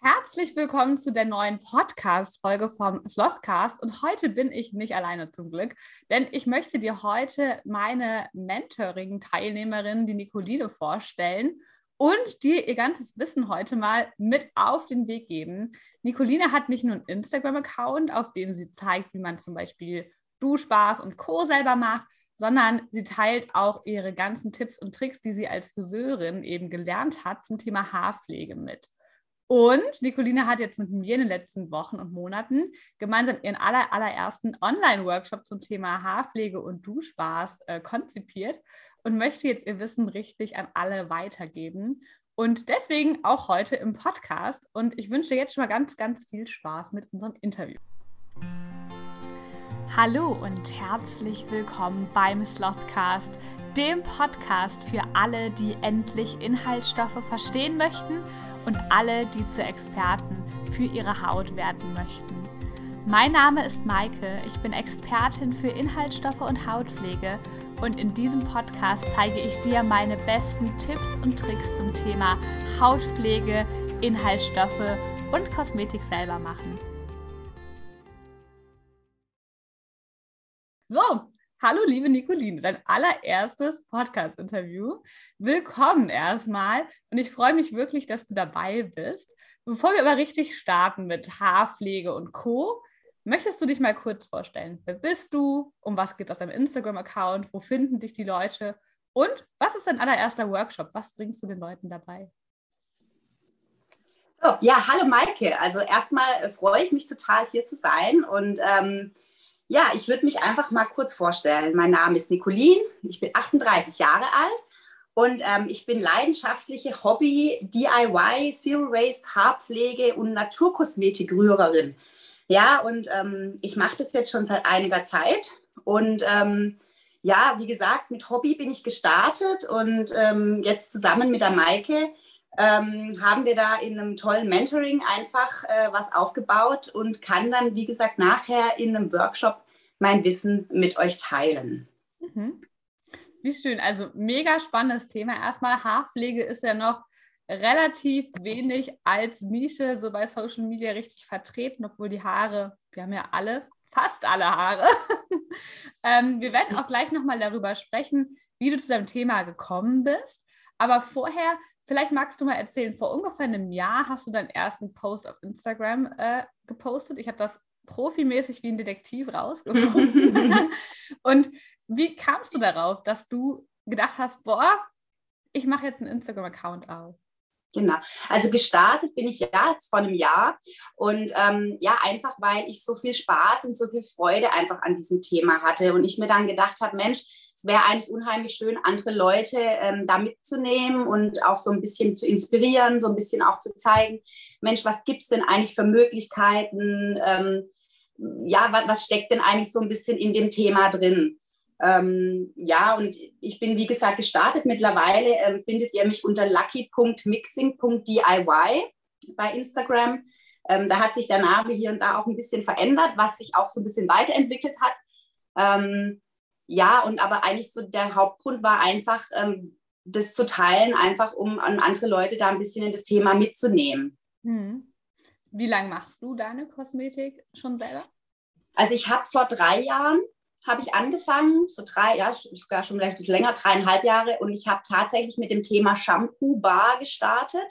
Herzlich willkommen zu der neuen Podcast-Folge vom Slothcast. Und heute bin ich nicht alleine zum Glück, denn ich möchte dir heute meine Mentoring-Teilnehmerin, die Nicoline, vorstellen und dir ihr ganzes Wissen heute mal mit auf den Weg geben. Nicoline hat nicht nur einen Instagram-Account, auf dem sie zeigt, wie man zum Beispiel Duschbars und Co. selber macht, sondern sie teilt auch ihre ganzen Tipps und Tricks, die sie als Friseurin eben gelernt hat zum Thema Haarpflege mit. Und Nicoline hat jetzt mit mir in den letzten Wochen und Monaten gemeinsam ihren aller, allerersten Online-Workshop zum Thema Haarpflege und Duschbars äh, konzipiert und möchte jetzt ihr Wissen richtig an alle weitergeben. Und deswegen auch heute im Podcast. Und ich wünsche jetzt schon mal ganz, ganz viel Spaß mit unserem Interview. Hallo und herzlich willkommen beim Slothcast, dem Podcast für alle, die endlich Inhaltsstoffe verstehen möchten und alle, die zu Experten für ihre Haut werden möchten. Mein Name ist Maike, ich bin Expertin für Inhaltsstoffe und Hautpflege und in diesem Podcast zeige ich dir meine besten Tipps und Tricks zum Thema Hautpflege, Inhaltsstoffe und Kosmetik selber machen. So, Hallo, liebe Nicoline, dein allererstes Podcast-Interview. Willkommen erstmal und ich freue mich wirklich, dass du dabei bist. Bevor wir aber richtig starten mit Haarpflege und Co., möchtest du dich mal kurz vorstellen? Wer bist du? Um was geht es auf deinem Instagram-Account? Wo finden dich die Leute? Und was ist dein allererster Workshop? Was bringst du den Leuten dabei? So, ja, hallo Maike. Also erstmal freue ich mich total hier zu sein und ähm, ja, ich würde mich einfach mal kurz vorstellen. Mein Name ist Nicolin, ich bin 38 Jahre alt und ähm, ich bin leidenschaftliche Hobby-DIY, Zero Waste, Haarpflege und Naturkosmetik-Rührerin. Ja, und ähm, ich mache das jetzt schon seit einiger Zeit und ähm, ja, wie gesagt, mit Hobby bin ich gestartet und ähm, jetzt zusammen mit der Maike ähm, haben wir da in einem tollen Mentoring einfach äh, was aufgebaut und kann dann, wie gesagt, nachher in einem Workshop mein Wissen mit euch teilen. Mhm. Wie schön. Also mega spannendes Thema. Erstmal Haarpflege ist ja noch relativ wenig als Nische so bei Social Media richtig vertreten, obwohl die Haare, wir haben ja alle, fast alle Haare. ähm, wir werden auch gleich nochmal darüber sprechen, wie du zu deinem Thema gekommen bist. Aber vorher, vielleicht magst du mal erzählen, vor ungefähr einem Jahr hast du deinen ersten Post auf Instagram äh, gepostet. Ich habe das profimäßig wie ein Detektiv rausgefunden. Und wie kamst du darauf, dass du gedacht hast, boah, ich mache jetzt einen Instagram-Account auf? Genau. Also gestartet bin ich ja jetzt vor einem Jahr und ähm, ja, einfach weil ich so viel Spaß und so viel Freude einfach an diesem Thema hatte und ich mir dann gedacht habe, Mensch, es wäre eigentlich unheimlich schön, andere Leute ähm, da mitzunehmen und auch so ein bisschen zu inspirieren, so ein bisschen auch zu zeigen, Mensch, was gibt es denn eigentlich für Möglichkeiten? Ähm, ja, was, was steckt denn eigentlich so ein bisschen in dem Thema drin? Ähm, ja, und ich bin, wie gesagt, gestartet. Mittlerweile ähm, findet ihr mich unter lucky.mixing.diy bei Instagram. Ähm, da hat sich der Name hier und da auch ein bisschen verändert, was sich auch so ein bisschen weiterentwickelt hat. Ähm, ja, und aber eigentlich so der Hauptgrund war einfach, ähm, das zu teilen, einfach um an andere Leute da ein bisschen in das Thema mitzunehmen. Hm. Wie lange machst du deine Kosmetik schon selber? Also ich habe vor drei Jahren habe ich angefangen, so drei, ja, sogar schon vielleicht ein bisschen länger, dreieinhalb Jahre. Und ich habe tatsächlich mit dem Thema Shampoo Bar gestartet,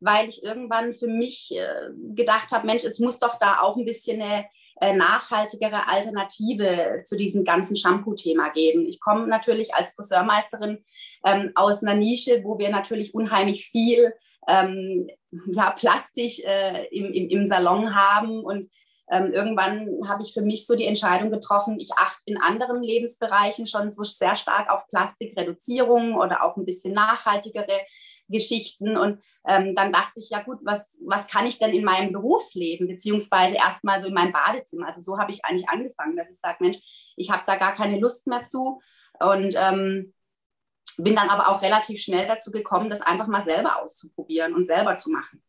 weil ich irgendwann für mich äh, gedacht habe, Mensch, es muss doch da auch ein bisschen eine äh, nachhaltigere Alternative zu diesem ganzen Shampoo-Thema geben. Ich komme natürlich als Friseurmeisterin ähm, aus einer Nische, wo wir natürlich unheimlich viel ähm, ja, Plastik äh, im, im, im Salon haben und ähm, irgendwann habe ich für mich so die Entscheidung getroffen, ich achte in anderen Lebensbereichen schon so sehr stark auf Plastikreduzierung oder auch ein bisschen nachhaltigere Geschichten. Und ähm, dann dachte ich, ja gut, was, was kann ich denn in meinem Berufsleben, beziehungsweise erstmal so in meinem Badezimmer? Also so habe ich eigentlich angefangen, dass ich sage, Mensch, ich habe da gar keine Lust mehr zu. Und ähm, bin dann aber auch relativ schnell dazu gekommen, das einfach mal selber auszuprobieren und selber zu machen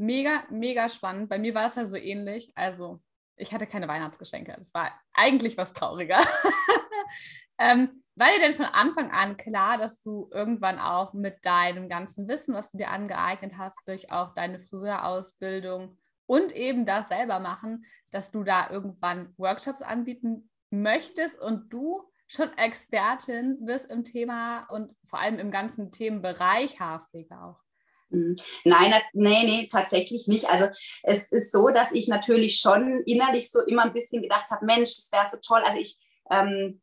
mega, mega spannend. Bei mir war es ja so ähnlich. Also, ich hatte keine Weihnachtsgeschenke. Es war eigentlich was trauriger. ähm, war dir denn von Anfang an klar, dass du irgendwann auch mit deinem ganzen Wissen, was du dir angeeignet hast, durch auch deine Friseurausbildung und eben das selber machen, dass du da irgendwann Workshops anbieten möchtest und du schon Expertin bist im Thema und vor allem im ganzen Themenbereich Haarpflege auch? Hm. Nein, nee, nee, tatsächlich nicht. Also es ist so, dass ich natürlich schon innerlich so immer ein bisschen gedacht habe, Mensch, das wäre so toll. Also ich ähm,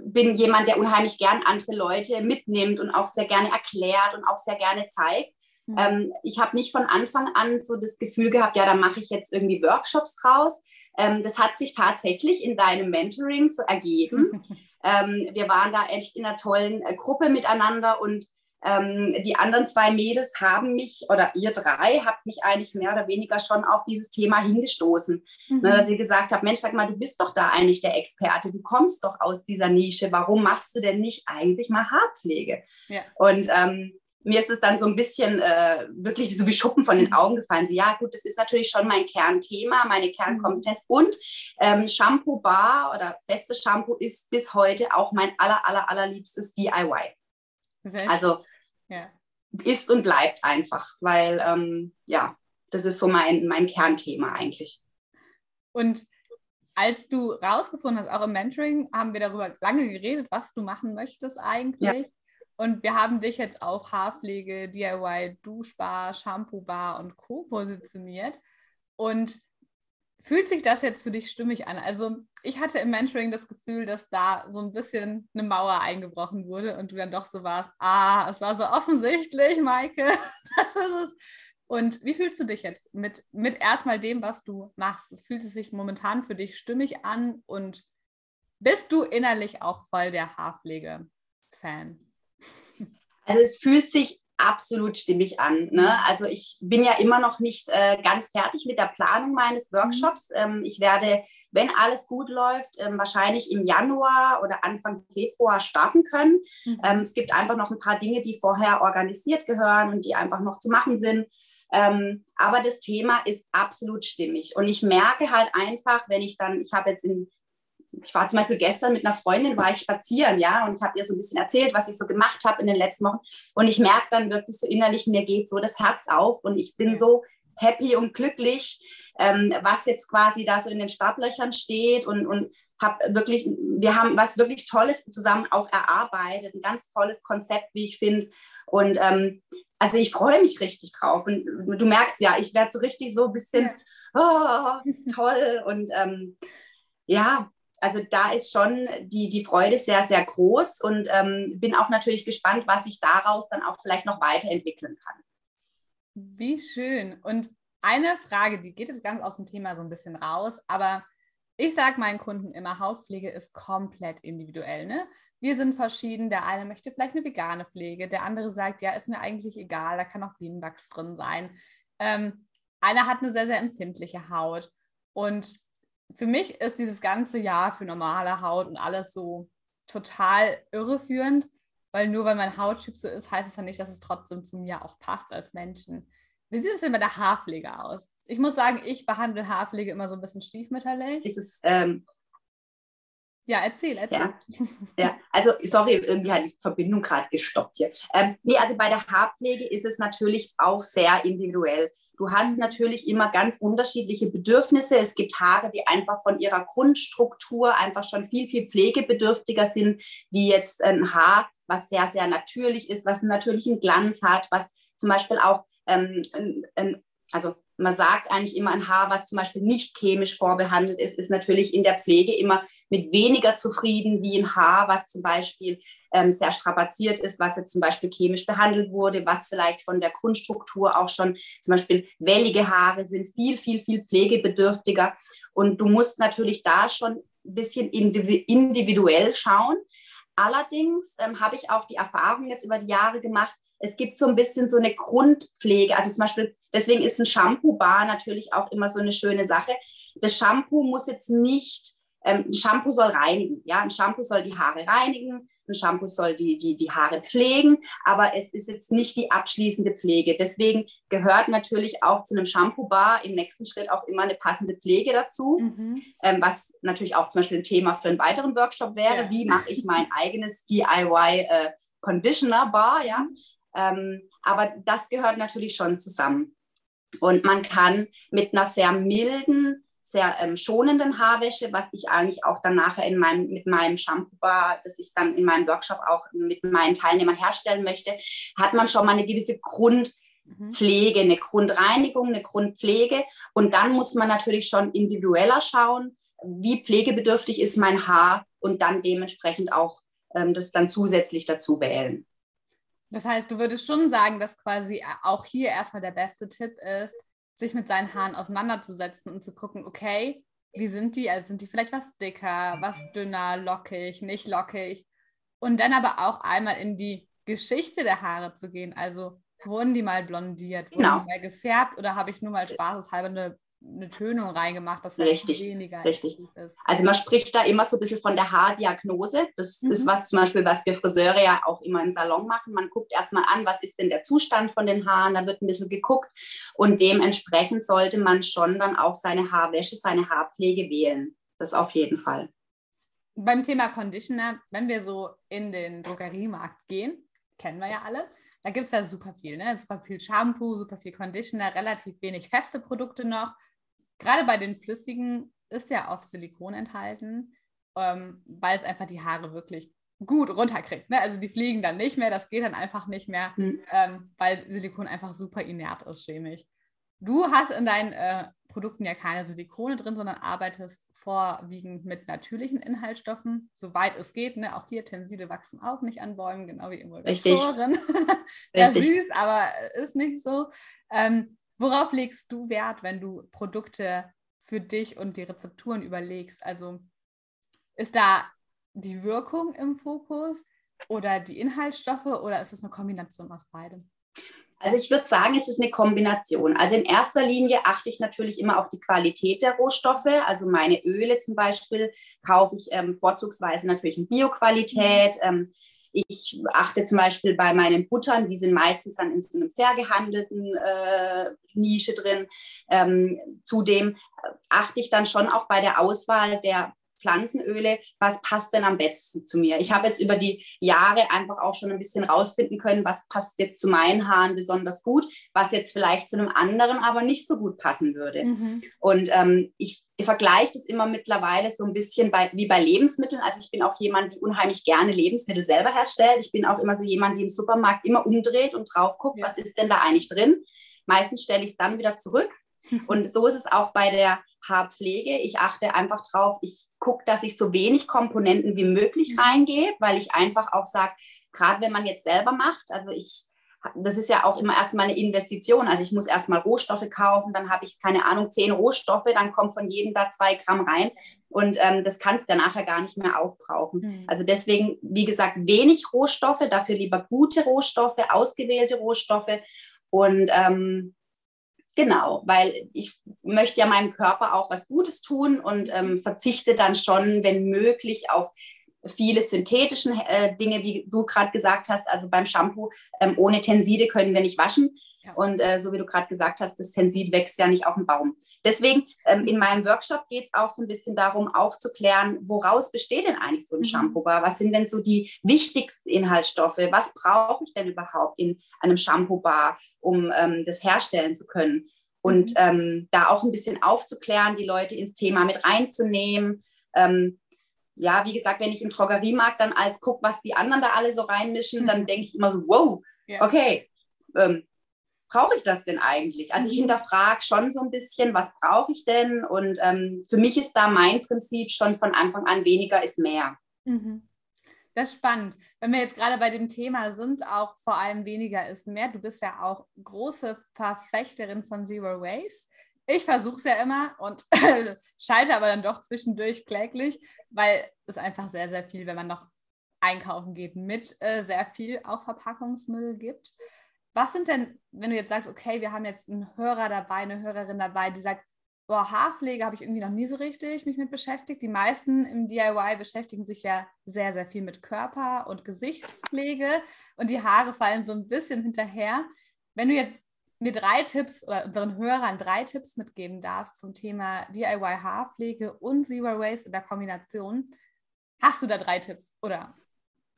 bin jemand, der unheimlich gern andere Leute mitnimmt und auch sehr gerne erklärt und auch sehr gerne zeigt. Mhm. Ähm, ich habe nicht von Anfang an so das Gefühl gehabt, ja, da mache ich jetzt irgendwie Workshops draus. Ähm, das hat sich tatsächlich in deinem Mentoring so ergeben. ähm, wir waren da echt in einer tollen äh, Gruppe miteinander und ähm, die anderen zwei Mädels haben mich, oder ihr drei, habt mich eigentlich mehr oder weniger schon auf dieses Thema hingestoßen. Mhm. Ne, dass ihr gesagt habt, Mensch, sag mal, du bist doch da eigentlich der Experte, du kommst doch aus dieser Nische, warum machst du denn nicht eigentlich mal Haarpflege? Ja. Und ähm, mir ist es dann so ein bisschen äh, wirklich so wie Schuppen von den Augen gefallen. So, ja, gut, das ist natürlich schon mein Kernthema, meine Kernkompetenz. Mhm. Und ähm, Shampoo Bar oder festes Shampoo ist bis heute auch mein aller, aller, allerliebstes DIY. Also ja. ist und bleibt einfach, weil ähm, ja, das ist so mein, mein Kernthema eigentlich. Und als du rausgefunden hast, auch im Mentoring, haben wir darüber lange geredet, was du machen möchtest eigentlich. Ja. Und wir haben dich jetzt auf Haarpflege, DIY, Duschbar, Shampoo-Bar und Co. positioniert. Und fühlt sich das jetzt für dich stimmig an? Also ich hatte im Mentoring das Gefühl, dass da so ein bisschen eine Mauer eingebrochen wurde und du dann doch so warst, ah, es war so offensichtlich, Maike, das ist es. Und wie fühlst du dich jetzt mit, mit erstmal dem, was du machst? Es fühlt sich momentan für dich stimmig an und bist du innerlich auch voll der Haarpflege-Fan? Also es fühlt sich absolut stimmig an. Ne? Mhm. Also ich bin ja immer noch nicht äh, ganz fertig mit der Planung meines mhm. Workshops. Ähm, ich werde, wenn alles gut läuft, ähm, wahrscheinlich im Januar oder Anfang Februar starten können. Mhm. Ähm, es gibt einfach noch ein paar Dinge, die vorher organisiert gehören und die einfach noch zu machen sind. Ähm, aber das Thema ist absolut stimmig. Und ich merke halt einfach, wenn ich dann, ich habe jetzt in ich war zum Beispiel gestern mit einer Freundin, war ich spazieren, ja, und ich habe ihr so ein bisschen erzählt, was ich so gemacht habe in den letzten Wochen. Und ich merke dann wirklich so innerlich, mir geht so das Herz auf und ich bin so happy und glücklich, ähm, was jetzt quasi da so in den Startlöchern steht und, und habe wirklich, wir haben was wirklich Tolles zusammen auch erarbeitet, ein ganz tolles Konzept, wie ich finde. Und ähm, also ich freue mich richtig drauf. Und du merkst ja, ich werde so richtig so ein bisschen oh, toll und ähm, ja, also da ist schon die, die Freude sehr, sehr groß und ähm, bin auch natürlich gespannt, was sich daraus dann auch vielleicht noch weiterentwickeln kann. Wie schön. Und eine Frage, die geht jetzt ganz aus dem Thema so ein bisschen raus, aber ich sage meinen Kunden immer, Hautpflege ist komplett individuell. Ne? Wir sind verschieden. Der eine möchte vielleicht eine vegane Pflege, der andere sagt, ja, ist mir eigentlich egal, da kann auch Bienenwachs drin sein. Ähm, einer hat eine sehr, sehr empfindliche Haut. Und für mich ist dieses ganze Jahr für normale Haut und alles so total irreführend, weil nur weil mein Hauttyp so ist, heißt es ja nicht, dass es trotzdem zu mir auch passt als Menschen. Wie sieht es denn bei der Haarpflege aus? Ich muss sagen, ich behandle Haarpflege immer so ein bisschen stiefmütterlich. Ist es, ähm ja, erzähl, erzähl. Ja, ja, also sorry, irgendwie hat die Verbindung gerade gestoppt hier. Ähm, nee, also bei der Haarpflege ist es natürlich auch sehr individuell. Du hast mhm. natürlich immer ganz unterschiedliche Bedürfnisse. Es gibt Haare, die einfach von ihrer Grundstruktur einfach schon viel, viel pflegebedürftiger sind, wie jetzt ein Haar, was sehr, sehr natürlich ist, was einen natürlichen Glanz hat, was zum Beispiel auch, ähm, ein, also man sagt eigentlich immer, ein Haar, was zum Beispiel nicht chemisch vorbehandelt ist, ist natürlich in der Pflege immer mit weniger zufrieden wie ein Haar, was zum Beispiel ähm, sehr strapaziert ist, was jetzt zum Beispiel chemisch behandelt wurde, was vielleicht von der Grundstruktur auch schon zum Beispiel wellige Haare sind, viel, viel, viel pflegebedürftiger. Und du musst natürlich da schon ein bisschen individuell schauen. Allerdings ähm, habe ich auch die Erfahrung jetzt über die Jahre gemacht, es gibt so ein bisschen so eine Grundpflege. Also zum Beispiel, deswegen ist ein Shampoo-Bar natürlich auch immer so eine schöne Sache. Das Shampoo muss jetzt nicht ähm, ein Shampoo soll reinigen. Ja, ein Shampoo soll die Haare reinigen, ein Shampoo soll die, die, die Haare pflegen, aber es ist jetzt nicht die abschließende Pflege. Deswegen gehört natürlich auch zu einem Shampoo-Bar im nächsten Schritt auch immer eine passende Pflege dazu, mhm. ähm, was natürlich auch zum Beispiel ein Thema für einen weiteren Workshop wäre. Ja. Wie mache ich mein eigenes DIY äh, Conditioner Bar, ja? Ähm, aber das gehört natürlich schon zusammen. Und man kann mit einer sehr milden, sehr ähm, schonenden Haarwäsche, was ich eigentlich auch dann nachher in meinem, mit meinem Shampoo-Bar, das ich dann in meinem Workshop auch mit meinen Teilnehmern herstellen möchte, hat man schon mal eine gewisse Grundpflege, eine Grundreinigung, eine Grundpflege. Und dann muss man natürlich schon individueller schauen, wie pflegebedürftig ist mein Haar und dann dementsprechend auch ähm, das dann zusätzlich dazu wählen. Das heißt, du würdest schon sagen, dass quasi auch hier erstmal der beste Tipp ist, sich mit seinen Haaren auseinanderzusetzen und zu gucken, okay, wie sind die? Also sind die vielleicht was dicker, was dünner, lockig, nicht lockig? Und dann aber auch einmal in die Geschichte der Haare zu gehen. Also wurden die mal blondiert, wurden genau. die mal gefärbt oder habe ich nur mal spaßeshalber eine eine Tönung reingemacht, dass richtig, weniger richtig. ist. Also man spricht da immer so ein bisschen von der Haardiagnose. Das mhm. ist was zum Beispiel, was wir Friseure ja auch immer im Salon machen. Man guckt erstmal an, was ist denn der Zustand von den Haaren, da wird ein bisschen geguckt und dementsprechend sollte man schon dann auch seine Haarwäsche, seine Haarpflege wählen. Das auf jeden Fall. Beim Thema Conditioner, wenn wir so in den Drogeriemarkt gehen, kennen wir ja alle, da gibt es ja super viel, ne? super viel Shampoo, super viel Conditioner, relativ wenig feste Produkte noch gerade bei den flüssigen ist ja oft Silikon enthalten, ähm, weil es einfach die Haare wirklich gut runterkriegt. Ne? Also die fliegen dann nicht mehr, das geht dann einfach nicht mehr, mhm. ähm, weil Silikon einfach super inert ist, chemisch. Du hast in deinen äh, Produkten ja keine Silikone drin, sondern arbeitest vorwiegend mit natürlichen Inhaltsstoffen, soweit es geht. Ne? Auch hier Tenside wachsen auch nicht an Bäumen, genau wie Emulgatoren. ja, süß, aber ist nicht so. Ähm, Worauf legst du Wert, wenn du Produkte für dich und die Rezepturen überlegst? Also ist da die Wirkung im Fokus oder die Inhaltsstoffe oder ist es eine Kombination aus beidem? Also ich würde sagen, es ist eine Kombination. Also in erster Linie achte ich natürlich immer auf die Qualität der Rohstoffe. Also meine Öle zum Beispiel kaufe ich ähm, vorzugsweise natürlich in Bioqualität. Mhm. Ähm, ich achte zum Beispiel bei meinen Buttern, die sind meistens dann in so einem fair gehandelten äh, Nische drin. Ähm, zudem achte ich dann schon auch bei der Auswahl der Pflanzenöle, was passt denn am besten zu mir? Ich habe jetzt über die Jahre einfach auch schon ein bisschen rausfinden können, was passt jetzt zu meinen Haaren besonders gut, was jetzt vielleicht zu einem anderen aber nicht so gut passen würde. Mhm. Und ähm, ich, ich vergleiche das immer mittlerweile so ein bisschen bei, wie bei Lebensmitteln. Also ich bin auch jemand, die unheimlich gerne Lebensmittel selber herstellt. Ich bin auch immer so jemand, die im Supermarkt immer umdreht und drauf guckt, ja. was ist denn da eigentlich drin. Meistens stelle ich es dann wieder zurück. Und so ist es auch bei der Haarpflege. Ich achte einfach drauf, ich gucke, dass ich so wenig Komponenten wie möglich mhm. reingehe, weil ich einfach auch sage, gerade wenn man jetzt selber macht, also ich, das ist ja auch immer erstmal eine Investition. Also ich muss erstmal Rohstoffe kaufen, dann habe ich, keine Ahnung, zehn Rohstoffe, dann kommt von jedem da zwei Gramm rein und ähm, das kannst du ja nachher gar nicht mehr aufbrauchen. Mhm. Also deswegen, wie gesagt, wenig Rohstoffe, dafür lieber gute Rohstoffe, ausgewählte Rohstoffe und ähm, Genau, weil ich möchte ja meinem Körper auch was Gutes tun und ähm, verzichte dann schon, wenn möglich, auf viele synthetische äh, Dinge, wie du gerade gesagt hast. Also beim Shampoo ähm, ohne Tenside können wir nicht waschen. Und äh, so wie du gerade gesagt hast, das Tensid wächst ja nicht auf dem Baum. Deswegen ähm, in meinem Workshop geht es auch so ein bisschen darum, aufzuklären, woraus besteht denn eigentlich so ein mhm. Shampoo-Bar? Was sind denn so die wichtigsten Inhaltsstoffe? Was brauche ich denn überhaupt in einem Shampoo-Bar, um ähm, das herstellen zu können? Und mhm. ähm, da auch ein bisschen aufzuklären, die Leute ins Thema mit reinzunehmen. Ähm, ja, wie gesagt, wenn ich im Drogeriemarkt dann als gucke, was die anderen da alle so reinmischen, dann denke ich immer so, wow, okay, ähm, brauche ich das denn eigentlich? Also ich mhm. hinterfrage schon so ein bisschen, was brauche ich denn? Und ähm, für mich ist da mein Prinzip schon von Anfang an, weniger ist mehr. Mhm. Das ist spannend. Wenn wir jetzt gerade bei dem Thema sind, auch vor allem weniger ist mehr. Du bist ja auch große Verfechterin von Zero Waste. Ich versuche es ja immer und schalte aber dann doch zwischendurch kläglich, weil es einfach sehr, sehr viel, wenn man noch einkaufen geht, mit äh, sehr viel auch Verpackungsmüll gibt. Was sind denn, wenn du jetzt sagst, okay, wir haben jetzt einen Hörer dabei, eine Hörerin dabei, die sagt, boah, Haarpflege habe ich irgendwie noch nie so richtig mich mit beschäftigt. Die meisten im DIY beschäftigen sich ja sehr, sehr viel mit Körper- und Gesichtspflege und die Haare fallen so ein bisschen hinterher. Wenn du jetzt mir drei Tipps oder unseren Hörern drei Tipps mitgeben darfst zum Thema DIY Haarpflege und Zero Waste in der Kombination, hast du da drei Tipps oder?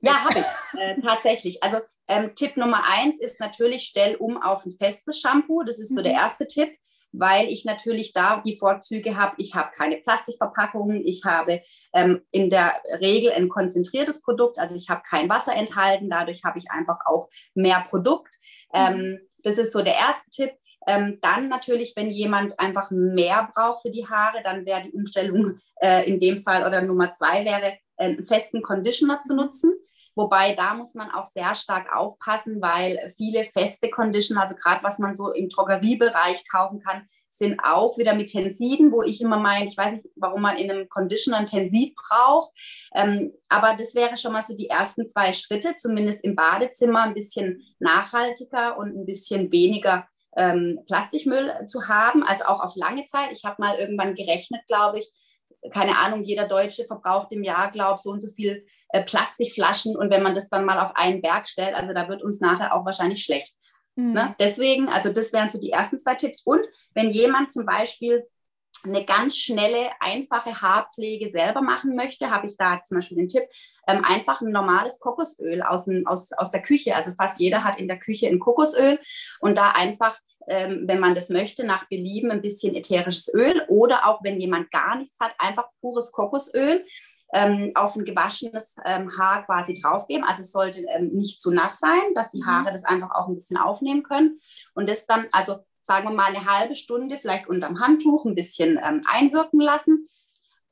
Ja, habe ich äh, tatsächlich. Also ähm, Tipp Nummer eins ist natürlich, stell um auf ein festes Shampoo. Das ist so mhm. der erste Tipp weil ich natürlich da die Vorzüge habe. Ich habe keine Plastikverpackungen, ich habe ähm, in der Regel ein konzentriertes Produkt, also ich habe kein Wasser enthalten, dadurch habe ich einfach auch mehr Produkt. Mhm. Ähm, das ist so der erste Tipp. Ähm, dann natürlich, wenn jemand einfach mehr braucht für die Haare, dann wäre die Umstellung äh, in dem Fall oder Nummer zwei wäre, einen festen Conditioner zu nutzen. Wobei da muss man auch sehr stark aufpassen, weil viele feste Conditioner, also gerade was man so im Drogeriebereich kaufen kann, sind auch wieder mit Tensiden, wo ich immer meine, ich weiß nicht, warum man in einem Conditioner ein Tensid braucht. Ähm, aber das wäre schon mal so die ersten zwei Schritte, zumindest im Badezimmer ein bisschen nachhaltiger und ein bisschen weniger ähm, Plastikmüll zu haben, also auch auf lange Zeit. Ich habe mal irgendwann gerechnet, glaube ich, keine Ahnung, jeder Deutsche verbraucht im Jahr, glaube ich, so und so viel äh, Plastikflaschen. Und wenn man das dann mal auf einen Berg stellt, also da wird uns nachher auch wahrscheinlich schlecht. Mhm. Ne? Deswegen, also das wären so die ersten zwei Tipps. Und wenn jemand zum Beispiel eine ganz schnelle, einfache Haarpflege selber machen möchte, habe ich da zum Beispiel den Tipp, ähm, einfach ein normales Kokosöl aus, aus, aus der Küche. Also fast jeder hat in der Küche ein Kokosöl und da einfach, ähm, wenn man das möchte, nach Belieben ein bisschen ätherisches Öl oder auch wenn jemand gar nichts hat, einfach pures Kokosöl. Ähm, auf ein gewaschenes ähm, Haar quasi draufgeben. Also es sollte ähm, nicht zu nass sein, dass die mhm. Haare das einfach auch ein bisschen aufnehmen können. Und das dann, also sagen wir mal eine halbe Stunde vielleicht unterm Handtuch ein bisschen ähm, einwirken lassen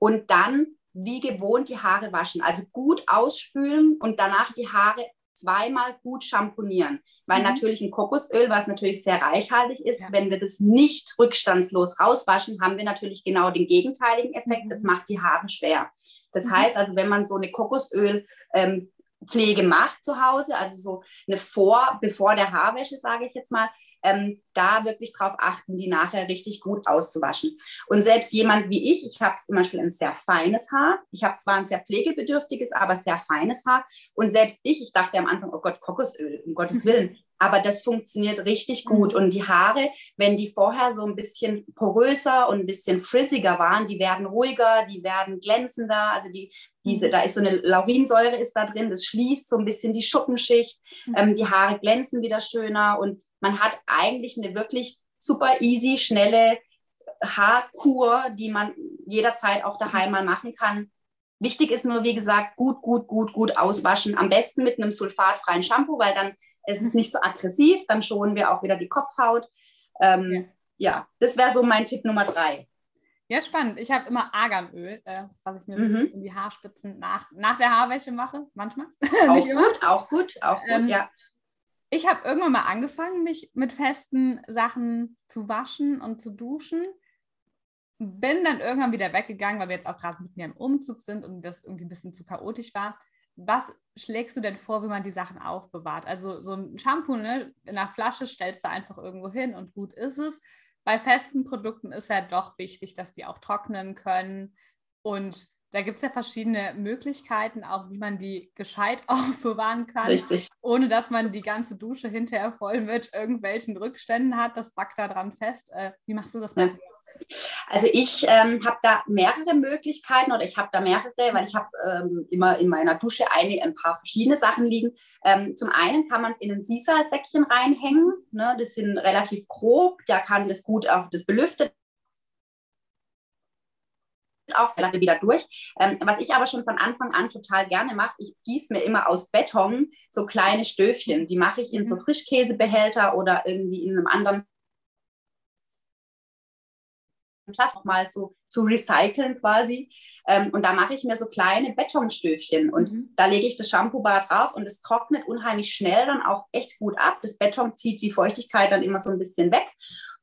und dann wie gewohnt die Haare waschen. Also gut ausspülen und danach die Haare zweimal gut shampoonieren. Weil mhm. natürlich ein Kokosöl, was natürlich sehr reichhaltig ist, ja. wenn wir das nicht rückstandslos rauswaschen, haben wir natürlich genau den gegenteiligen Effekt. Mhm. Es macht die Haare schwer. Das mhm. heißt also, wenn man so eine Kokosöl ähm, Pflege macht zu Hause, also so eine vor, bevor der Haarwäsche, sage ich jetzt mal, ähm, da wirklich darauf achten, die nachher richtig gut auszuwaschen. Und selbst jemand wie ich, ich habe zum Beispiel ein sehr feines Haar. Ich habe zwar ein sehr pflegebedürftiges, aber sehr feines Haar. Und selbst ich, ich dachte am Anfang, oh Gott, Kokosöl, um Gottes Willen. Aber das funktioniert richtig gut. Und die Haare, wenn die vorher so ein bisschen poröser und ein bisschen frizziger waren, die werden ruhiger, die werden glänzender. Also die, diese, mhm. da ist so eine Laurinsäure ist da drin, das schließt so ein bisschen die Schuppenschicht. Mhm. Ähm, die Haare glänzen wieder schöner und man hat eigentlich eine wirklich super easy, schnelle Haarkur, die man jederzeit auch daheim mal machen kann. Wichtig ist nur, wie gesagt, gut, gut, gut, gut auswaschen. Am besten mit einem sulfatfreien Shampoo, weil dann ist es nicht so aggressiv, dann schonen wir auch wieder die Kopfhaut. Ähm, ja. ja. das wäre so mein Tipp Nummer drei. Ja, spannend. Ich habe immer Arganöl, äh, was ich mir mhm. in die Haarspitzen nach, nach der Haarwäsche mache, manchmal. Auch gut, auch gut, auch gut, ähm, ja ich habe irgendwann mal angefangen, mich mit festen Sachen zu waschen und zu duschen. Bin dann irgendwann wieder weggegangen, weil wir jetzt auch gerade mit mir im Umzug sind und das irgendwie ein bisschen zu chaotisch war. Was schlägst du denn vor, wie man die Sachen aufbewahrt? Also so ein Shampoo ne, in einer Flasche stellst du einfach irgendwo hin und gut ist es. Bei festen Produkten ist ja doch wichtig, dass die auch trocknen können und da gibt es ja verschiedene Möglichkeiten, auch wie man die gescheit aufbewahren kann. Richtig. Ohne dass man die ganze Dusche hinterher voll mit irgendwelchen Rückständen hat. Das backt da dran fest. Äh, wie machst du das ja. Also ich ähm, habe da mehrere Möglichkeiten oder ich habe da mehrere, weil ich habe ähm, immer in meiner Dusche eine, ein paar verschiedene Sachen liegen. Ähm, zum einen kann man es in ein Sisa-Säckchen reinhängen. Ne? Das sind relativ grob. Da kann das gut auch das belüftet auch sehr lange wieder durch. Ähm, was ich aber schon von Anfang an total gerne mache, ich gieße mir immer aus Beton so kleine Stöfchen. Die mache ich in so mhm. Frischkäsebehälter oder irgendwie in einem anderen Plastik mal so zu recyceln quasi. Ähm, und da mache ich mir so kleine Betonstöfchen und mhm. da lege ich das Shampoo-Bar drauf und es trocknet unheimlich schnell dann auch echt gut ab. Das Beton zieht die Feuchtigkeit dann immer so ein bisschen weg.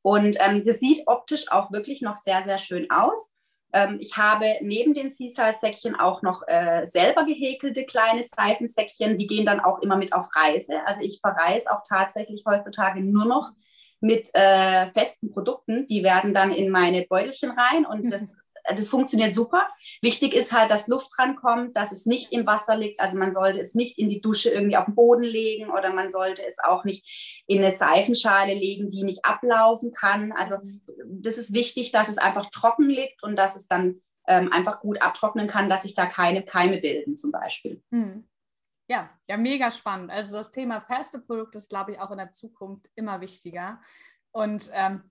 Und ähm, das sieht optisch auch wirklich noch sehr, sehr schön aus. Ähm, ich habe neben den Seaside-Säckchen auch noch äh, selber gehäkelte kleine Seifensäckchen. Die gehen dann auch immer mit auf Reise. Also ich verreise auch tatsächlich heutzutage nur noch mit äh, festen Produkten. Die werden dann in meine Beutelchen rein und das das funktioniert super. Wichtig ist halt, dass Luft rankommt, dass es nicht im Wasser liegt. Also man sollte es nicht in die Dusche irgendwie auf den Boden legen oder man sollte es auch nicht in eine Seifenschale legen, die nicht ablaufen kann. Also das ist wichtig, dass es einfach trocken liegt und dass es dann ähm, einfach gut abtrocknen kann, dass sich da keine Keime bilden zum Beispiel. Hm. Ja, ja, mega spannend. Also das Thema feste Produkte ist, glaube ich, auch in der Zukunft immer wichtiger. Und ähm,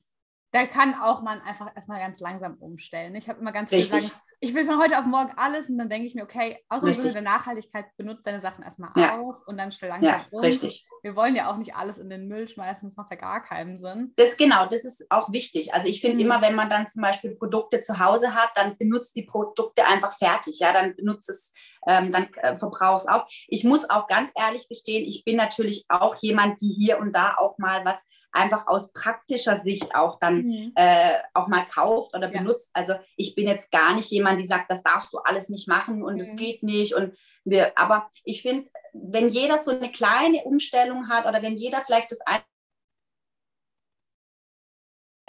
da kann auch man einfach erstmal ganz langsam umstellen. Ich habe immer ganz viel gesagt, ich will von heute auf morgen alles und dann denke ich mir, okay, aus dem Sinne der Nachhaltigkeit benutzt deine Sachen erstmal ja. auf und dann stell langsam ja, um. Richtig. Wir wollen ja auch nicht alles in den Müll schmeißen, das macht ja gar keinen Sinn. Das genau, das ist auch wichtig. Also ich finde mhm. immer, wenn man dann zum Beispiel Produkte zu Hause hat, dann benutzt die Produkte einfach fertig. Ja, dann benutzt es, ähm, dann äh, verbrauchst auch. Ich muss auch ganz ehrlich gestehen, ich bin natürlich auch jemand, die hier und da auch mal was einfach aus praktischer Sicht auch dann mhm. äh, auch mal kauft oder benutzt. Ja. Also ich bin jetzt gar nicht jemand, die sagt, das darfst du alles nicht machen und es mhm. geht nicht. Und wir, aber ich finde, wenn jeder so eine kleine Umstellung hat oder wenn jeder vielleicht das ein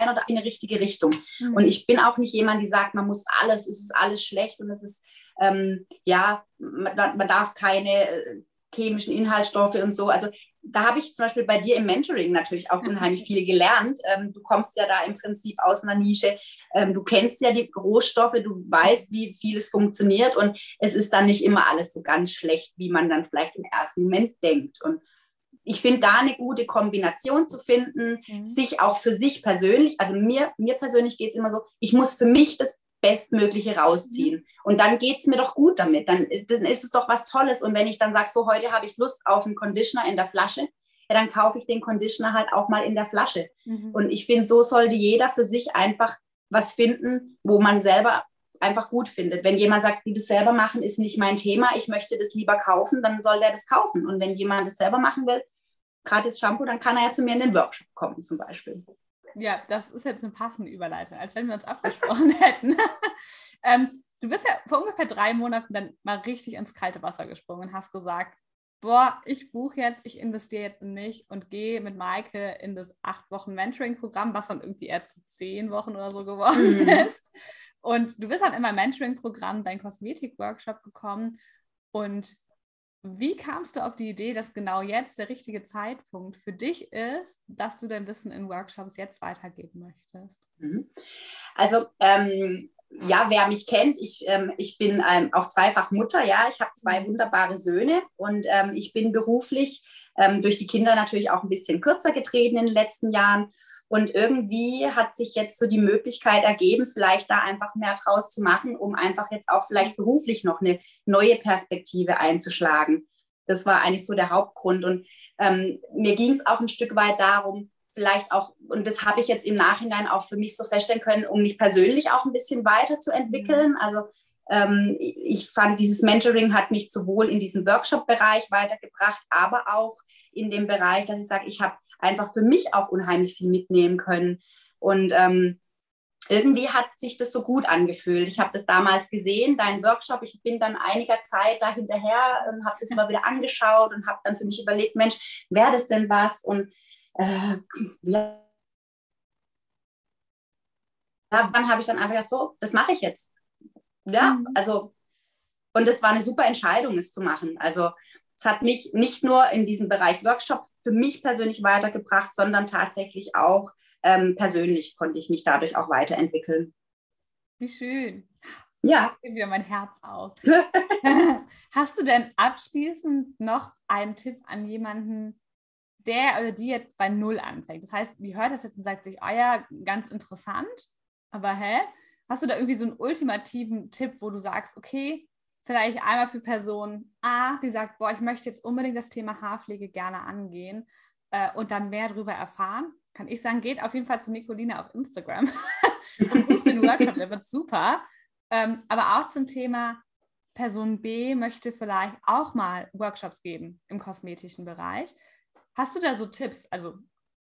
oder eine richtige Richtung. Mhm. Und ich bin auch nicht jemand, die sagt, man muss alles, es ist alles schlecht und es ist, ähm, ja, man, man, darf keine äh, chemischen Inhaltsstoffe und so. Also da habe ich zum Beispiel bei dir im Mentoring natürlich auch unheimlich viel gelernt. Ähm, du kommst ja da im Prinzip aus einer Nische. Ähm, du kennst ja die Rohstoffe, du weißt, wie viel es funktioniert und es ist dann nicht immer alles so ganz schlecht, wie man dann vielleicht im ersten Moment denkt. Und ich finde da eine gute Kombination zu finden, mhm. sich auch für sich persönlich, also mir, mir persönlich geht es immer so, ich muss für mich das Bestmögliche rausziehen. Mhm. Und dann geht es mir doch gut damit. Dann, dann, ist es doch was Tolles. Und wenn ich dann sage, so heute habe ich Lust auf einen Conditioner in der Flasche, ja, dann kaufe ich den Conditioner halt auch mal in der Flasche. Mhm. Und ich finde, so sollte jeder für sich einfach was finden, wo man selber einfach gut findet. Wenn jemand sagt, wie das selber machen ist nicht mein Thema, ich möchte das lieber kaufen, dann soll der das kaufen. Und wenn jemand das selber machen will, gratis Shampoo, dann kann er ja zu mir in den Workshop kommen zum Beispiel. Ja, das ist jetzt eine passende Überleitung, als wenn wir uns abgesprochen hätten. ähm, du bist ja vor ungefähr drei Monaten dann mal richtig ins kalte Wasser gesprungen und hast gesagt, boah, ich buche jetzt, ich investiere jetzt in mich und gehe mit Maike in das acht Wochen Mentoring-Programm, was dann irgendwie eher zu zehn Wochen oder so geworden mhm. ist. Und du bist dann in mein Mentoring-Programm, dein Kosmetik-Workshop gekommen und wie kamst du auf die Idee, dass genau jetzt der richtige Zeitpunkt für dich ist, dass du dein Wissen in Workshops jetzt weitergeben möchtest? Mhm. Also ähm, ja, wer mich kennt, ich, ähm, ich bin ähm, auch zweifach Mutter, ja, ich habe zwei mhm. wunderbare Söhne und ähm, ich bin beruflich ähm, durch die Kinder natürlich auch ein bisschen kürzer getreten in den letzten Jahren und irgendwie hat sich jetzt so die Möglichkeit ergeben, vielleicht da einfach mehr draus zu machen, um einfach jetzt auch vielleicht beruflich noch eine neue Perspektive einzuschlagen. Das war eigentlich so der Hauptgrund. Und ähm, mir ging es auch ein Stück weit darum, vielleicht auch, und das habe ich jetzt im Nachhinein auch für mich so feststellen können, um mich persönlich auch ein bisschen weiterzuentwickeln. Mhm. Also ähm, ich fand, dieses Mentoring hat mich sowohl in diesem Workshop-Bereich weitergebracht, aber auch in dem Bereich, dass ich sage, ich habe einfach für mich auch unheimlich viel mitnehmen können. Und ähm, irgendwie hat sich das so gut angefühlt. Ich habe das damals gesehen, deinen Workshop. Ich bin dann einiger Zeit da hinterher und habe das mal wieder angeschaut und habe dann für mich überlegt, Mensch, wäre das denn was? Und äh, ja, dann habe ich dann einfach gesagt, so, das mache ich jetzt. Ja, mhm. also, und es war eine super Entscheidung, es zu machen. Also, es hat mich nicht nur in diesem Bereich Workshop für mich persönlich weitergebracht, sondern tatsächlich auch ähm, persönlich konnte ich mich dadurch auch weiterentwickeln. Wie schön. Ja. Wieder mein Herz auf. Hast du denn abschließend noch einen Tipp an jemanden, der oder die jetzt bei Null anfängt? Das heißt, wie hört das jetzt und sagt sich, oh ja, ganz interessant, aber hä? Hast du da irgendwie so einen ultimativen Tipp, wo du sagst, okay, vielleicht einmal für Person A, die sagt, boah, ich möchte jetzt unbedingt das Thema Haarpflege gerne angehen äh, und dann mehr darüber erfahren, kann ich sagen, geht auf jeden Fall zu Nicoline auf Instagram und bucht den Workshop, der wird super. Ähm, aber auch zum Thema Person B möchte vielleicht auch mal Workshops geben im kosmetischen Bereich. Hast du da so Tipps? Also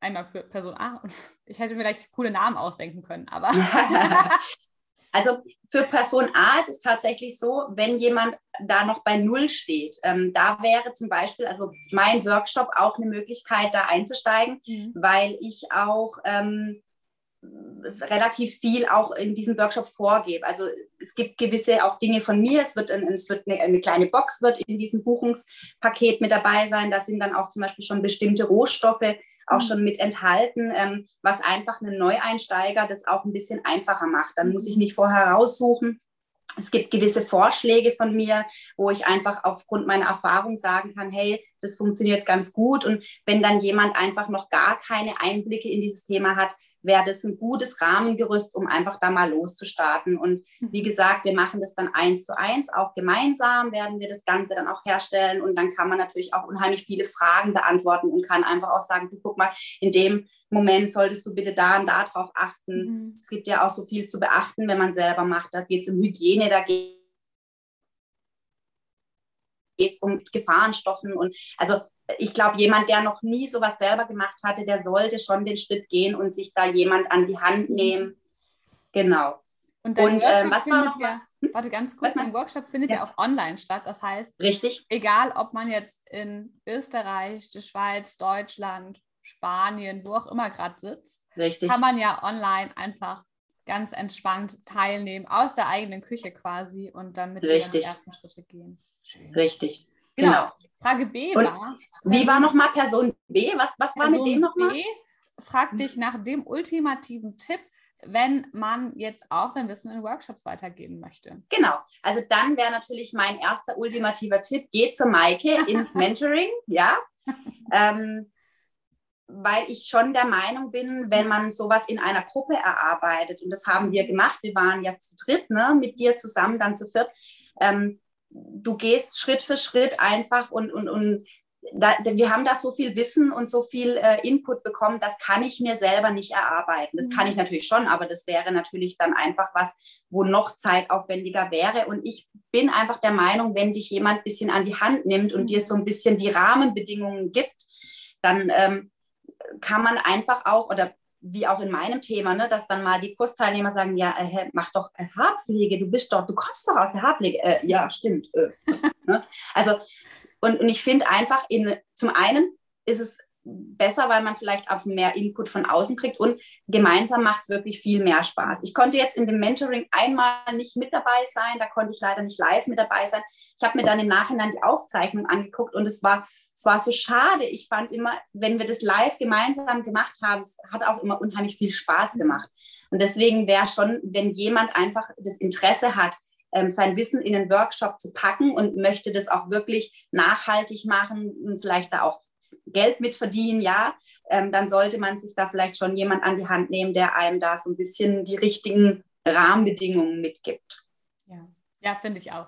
einmal für Person A und ich hätte mir vielleicht coole Namen ausdenken können, aber Also für Person A ist es tatsächlich so, wenn jemand da noch bei Null steht, ähm, da wäre zum Beispiel, also mein Workshop auch eine Möglichkeit, da einzusteigen, mhm. weil ich auch ähm, relativ viel auch in diesem Workshop vorgebe. Also es gibt gewisse auch Dinge von mir. Es wird, es wird eine, eine, kleine Box wird in diesem Buchungspaket mit dabei sein. Da sind dann auch zum Beispiel schon bestimmte Rohstoffe auch mhm. schon mit enthalten, ähm, was einfach einen Neueinsteiger das auch ein bisschen einfacher macht. Dann muss ich mhm. nicht vorher raussuchen. Es gibt gewisse Vorschläge von mir, wo ich einfach aufgrund meiner Erfahrung sagen kann, hey, das funktioniert ganz gut. Und wenn dann jemand einfach noch gar keine Einblicke in dieses Thema hat, wäre das ein gutes Rahmengerüst, um einfach da mal loszustarten. Und mhm. wie gesagt, wir machen das dann eins zu eins, auch gemeinsam werden wir das Ganze dann auch herstellen. Und dann kann man natürlich auch unheimlich viele Fragen beantworten und kann einfach auch sagen, du guck mal, in dem Moment solltest du bitte da und da drauf achten. Mhm. Es gibt ja auch so viel zu beachten, wenn man selber macht. Da geht es um Hygiene, da geht es um Gefahrenstoffen und also ich glaube, jemand, der noch nie sowas selber gemacht hatte, der sollte schon den Schritt gehen und sich da jemand an die Hand mhm. nehmen. Genau. Und, und äh, was war noch ja, Warte ganz kurz, dein Workshop findet ja. ja. auch online statt. Das heißt, Richtig. egal ob man jetzt in Österreich, die Schweiz, Deutschland, Spanien, wo auch immer gerade sitzt, Richtig. kann man ja online einfach ganz entspannt teilnehmen, aus der eigenen Küche quasi und dann mit die ersten Schritte gehen. Schön. Richtig. Genau. genau. Frage B Und war. Wie war nochmal Person B? Was, was war mit dem nochmal? B fragt dich nach dem ultimativen Tipp, wenn man jetzt auch sein Wissen in Workshops weitergeben möchte. Genau, also dann wäre natürlich mein erster ultimativer Tipp, geh zur Maike ins Mentoring, ja. Ähm, weil ich schon der Meinung bin, wenn man sowas in einer Gruppe erarbeitet, und das haben wir gemacht, wir waren ja zu dritt, ne, mit dir zusammen, dann zu viert, ähm, du gehst Schritt für Schritt einfach und, und, und da, wir haben da so viel Wissen und so viel äh, Input bekommen, das kann ich mir selber nicht erarbeiten. Das kann ich mhm. natürlich schon, aber das wäre natürlich dann einfach was, wo noch zeitaufwendiger wäre. Und ich bin einfach der Meinung, wenn dich jemand ein bisschen an die Hand nimmt und dir so ein bisschen die Rahmenbedingungen gibt, dann ähm, kann man einfach auch, oder wie auch in meinem Thema, ne, dass dann mal die Kursteilnehmer sagen, ja, äh, mach doch äh, Haarpflege, du bist doch, du kommst doch aus der Haarpflege. Äh, ja, stimmt. Äh, ne? Also, und, und ich finde einfach, in, zum einen ist es besser, weil man vielleicht auf mehr Input von außen kriegt und gemeinsam macht es wirklich viel mehr Spaß. Ich konnte jetzt in dem Mentoring einmal nicht mit dabei sein, da konnte ich leider nicht live mit dabei sein. Ich habe mir dann im Nachhinein die Aufzeichnung angeguckt und es war es war so schade. Ich fand immer, wenn wir das live gemeinsam gemacht haben, es hat auch immer unheimlich viel Spaß gemacht. Und deswegen wäre schon, wenn jemand einfach das Interesse hat, ähm, sein Wissen in einen Workshop zu packen und möchte das auch wirklich nachhaltig machen und vielleicht da auch Geld mit verdienen, ja, ähm, dann sollte man sich da vielleicht schon jemand an die Hand nehmen, der einem da so ein bisschen die richtigen Rahmenbedingungen mitgibt. Ja, ja finde ich auch.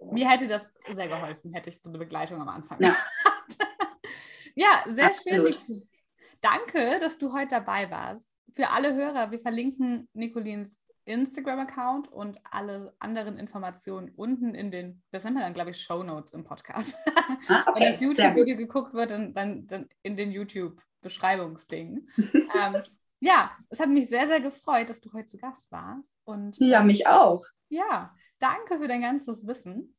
Mir hätte das sehr geholfen, hätte ich so eine Begleitung am Anfang. Ja, ja sehr Absolut. schön. Danke, dass du heute dabei warst. Für alle Hörer, wir verlinken Nicolins Instagram-Account und alle anderen Informationen unten in den, das nennen wir dann, glaube ich, Show Notes im Podcast. Ah, okay. Wenn das YouTube-Video geguckt wird, dann, dann, dann in den YouTube-Beschreibungsding. ähm, ja, es hat mich sehr, sehr gefreut, dass du heute zu Gast warst. Und, ja, mich auch. Ja, danke für dein ganzes Wissen.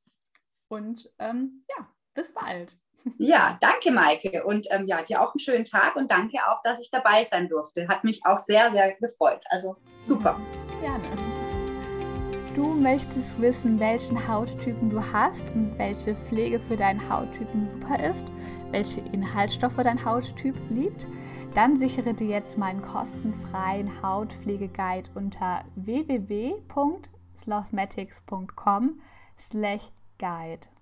Und ähm, ja, bis bald. Ja, danke, Maike. Und ähm, ja, dir auch einen schönen Tag und danke auch, dass ich dabei sein durfte. Hat mich auch sehr, sehr gefreut. Also super. Gerne. Du möchtest wissen, welchen Hauttypen du hast und welche Pflege für deinen Hauttypen super ist, welche Inhaltsstoffe dein Hauttyp liebt? Dann sichere dir jetzt meinen kostenfreien Hautpflegeguide unter www.slothmatics.com/guide.